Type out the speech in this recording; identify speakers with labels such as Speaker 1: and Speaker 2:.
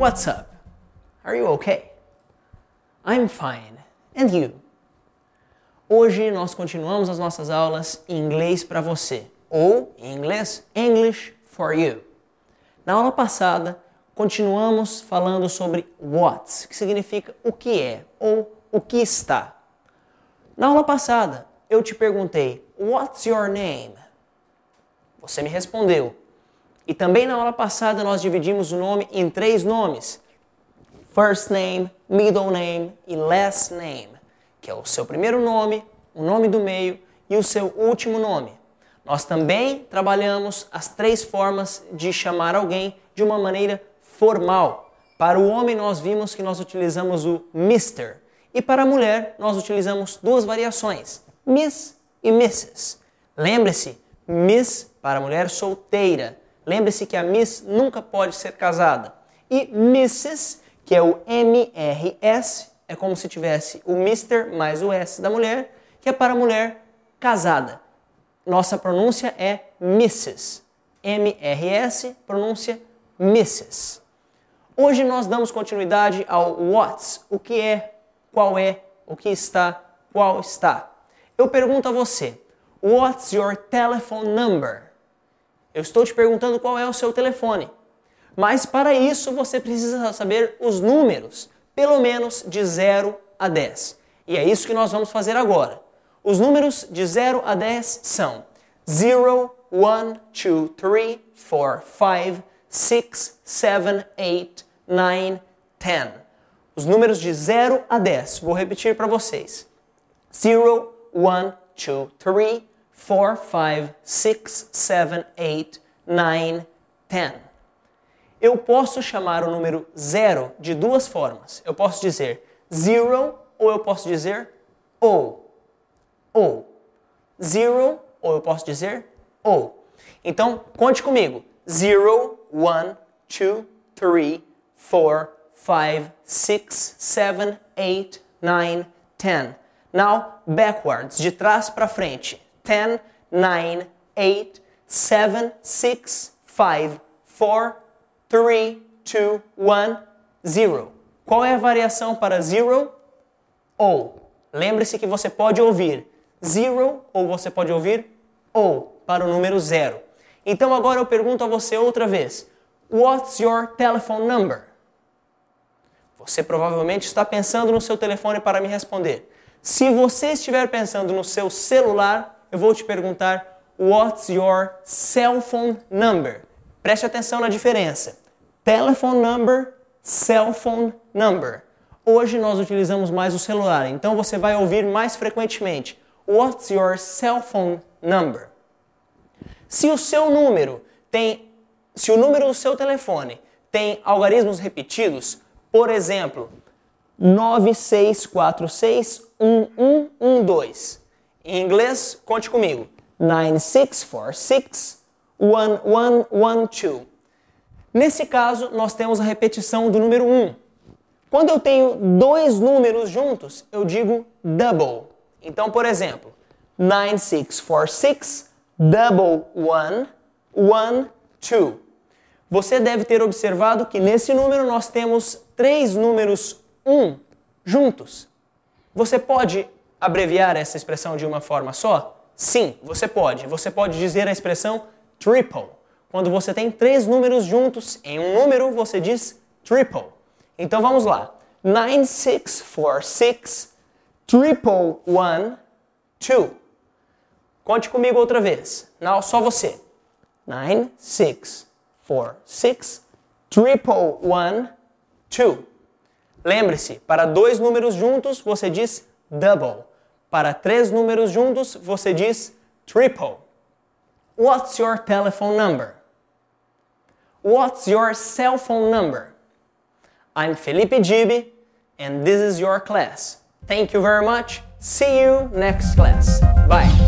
Speaker 1: What's up? Are you okay? I'm fine. And you? Hoje nós continuamos as nossas aulas em inglês para você, ou em inglês, English for you. Na aula passada, continuamos falando sobre what, que significa o que é ou o que está. Na aula passada, eu te perguntei, What's your name? Você me respondeu. E também na aula passada nós dividimos o nome em três nomes: first name, middle name e last name que é o seu primeiro nome, o nome do meio e o seu último nome. Nós também trabalhamos as três formas de chamar alguém de uma maneira formal. Para o homem, nós vimos que nós utilizamos o Mr. E para a mulher, nós utilizamos duas variações: Miss e Mrs. Lembre-se, Miss para mulher solteira. Lembre-se que a Miss nunca pode ser casada. E Mrs, que é o MRS, é como se tivesse o Mr. mais o S da mulher, que é para mulher casada. Nossa pronúncia é Mrs. M-R-S, pronúncia Mrs. Hoje nós damos continuidade ao what's, o que é, qual é, o que está, qual está. Eu pergunto a você, what's your telephone number? Eu estou te perguntando qual é o seu telefone. Mas para isso você precisa saber os números pelo menos de 0 a 10. E é isso que nós vamos fazer agora. Os números de 0 a 10 são 0, 1, 2, 3, 4, 5, 6, 7, 8, 9, 10. Os números de 0 a 10. Vou repetir para vocês. 0, 1, 2, 3, 4, 5, 6, 7, 8, 9, 10. Eu posso chamar o número zero de duas formas. Eu posso dizer zero ou eu posso dizer ou. Ou. Zero ou eu posso dizer ou. Então, conte comigo. Zero, one, two, three, four, five, six, seven, eight, nine, ten. Now, backwards, de trás para frente. Ten, nine, eight, seven, six, five, four, 3, 2, 1, 0. Qual é a variação para zero ou? Lembre-se que você pode ouvir zero ou você pode ouvir ou para o número zero. Então agora eu pergunto a você outra vez: What's your telephone number? Você provavelmente está pensando no seu telefone para me responder. Se você estiver pensando no seu celular, eu vou te perguntar What's your cell phone number? Preste atenção na diferença. Telephone number, cell phone number. Hoje nós utilizamos mais o celular, então você vai ouvir mais frequentemente. What's your cell phone number? Se o seu número tem, se o número do seu telefone tem algarismos repetidos, por exemplo, 96461112. Em inglês, conte comigo. 9646 1112. Nesse caso, nós temos a repetição do número 1. Quando eu tenho dois números juntos, eu digo double. Então, por exemplo, 9646 double 1 1 2. Você deve ter observado que nesse número nós temos três números 1 juntos. Você pode abreviar essa expressão de uma forma só? Sim, você pode. Você pode dizer a expressão triple. Quando você tem três números juntos em um número, você diz triple. Então vamos lá. 9646 triple one two. Conte comigo outra vez. Não, só você. 9646 triple one two. Lembre-se, para dois números juntos você diz double. Para três números juntos você diz triple. What's your telephone number? What's your cell phone number? I'm Felipe Gibi, and this is your class. Thank you very much. See you next class. Bye.